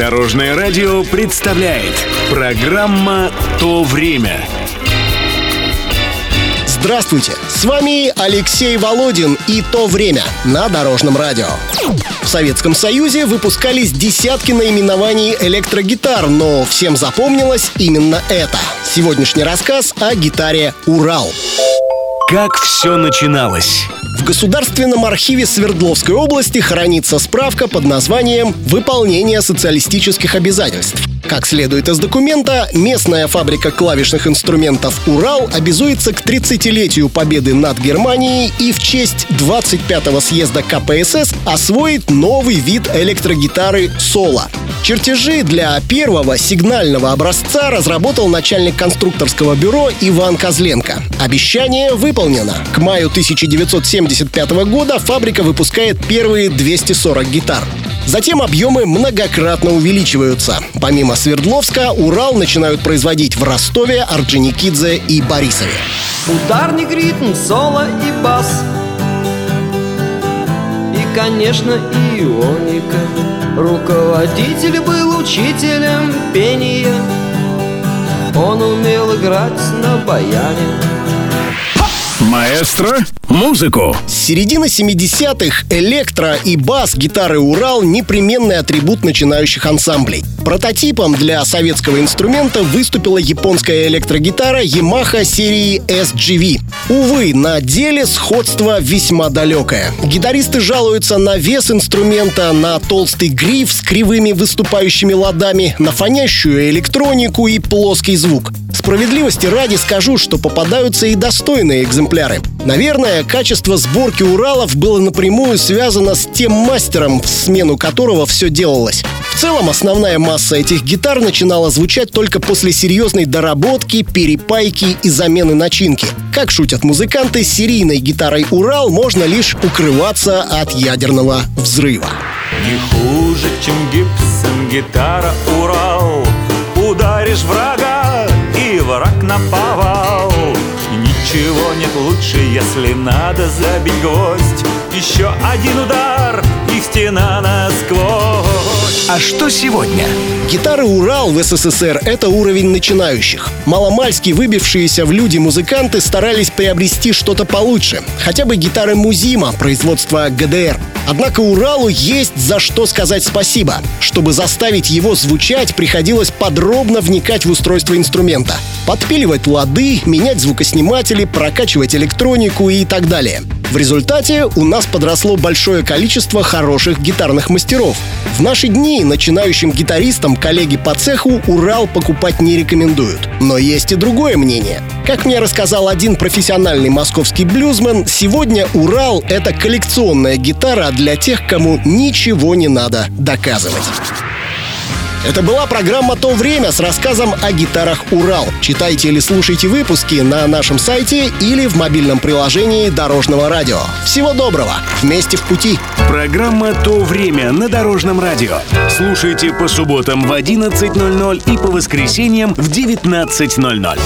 Дорожное радио представляет Программа «То время» Здравствуйте! С вами Алексей Володин и «То время» на Дорожном радио. В Советском Союзе выпускались десятки наименований электрогитар, но всем запомнилось именно это. Сегодняшний рассказ о гитаре «Урал». Как все начиналось? Государственном архиве Свердловской области хранится справка под названием «Выполнение социалистических обязательств». Как следует из документа, местная фабрика клавишных инструментов «Урал» обязуется к 30-летию победы над Германией и в честь 25-го съезда КПСС освоить новый вид электрогитары «Соло». Чертежи для первого сигнального образца разработал начальник конструкторского бюро Иван Козленко. Обещание выполнено. К маю 1975 года фабрика выпускает первые 240 гитар. Затем объемы многократно увеличиваются. Помимо Свердловска, Урал начинают производить в Ростове, Орджоникидзе и Борисове. Ударник, ритм, соло и бас конечно, ионика. Руководитель был учителем пения. Он умел играть на баяне Маэстро, музыку. С середины 70-х электро и бас гитары «Урал» — непременный атрибут начинающих ансамблей. Прототипом для советского инструмента выступила японская электрогитара Yamaha серии SGV. Увы, на деле сходство весьма далекое. Гитаристы жалуются на вес инструмента, на толстый гриф с кривыми выступающими ладами, на фонящую электронику и плоский звук. Справедливости ради скажу, что попадаются и достойные экземпляры. Наверное, качество сборки Уралов было напрямую связано с тем мастером, в смену которого все делалось. В целом, основная масса этих гитар начинала звучать только после серьезной доработки, перепайки и замены начинки. Как шутят музыканты, серийной гитарой «Урал» можно лишь укрываться от ядерного взрыва. Не хуже, чем Гибсон, гитара «Урал» Ударишь врага, лучше, если надо забить гвоздь. Еще один удар, и стена насквозь А что сегодня? Гитары «Урал» в СССР — это уровень начинающих. Маломальски выбившиеся в люди музыканты старались приобрести что-то получше. Хотя бы гитары «Музима» производства ГДР. Однако Уралу есть за что сказать спасибо. Чтобы заставить его звучать, приходилось подробно вникать в устройство инструмента. Подпиливать лады, менять звукосниматели, прокачивать электронику и так далее. В результате у нас подросло большое количество хороших гитарных мастеров. В наши дни начинающим гитаристам коллеги по цеху Урал покупать не рекомендуют. Но есть и другое мнение. Как мне рассказал один профессиональный московский блюзмен, сегодня Урал — это коллекционная гитара для тех, кому ничего не надо доказывать. Это была программа «То время» с рассказом о гитарах «Урал». Читайте или слушайте выпуски на нашем сайте или в мобильном приложении Дорожного радио. Всего доброго! Вместе в пути! Программа «То время» на Дорожном радио. Слушайте по субботам в 11.00 и по воскресеньям в 19.00.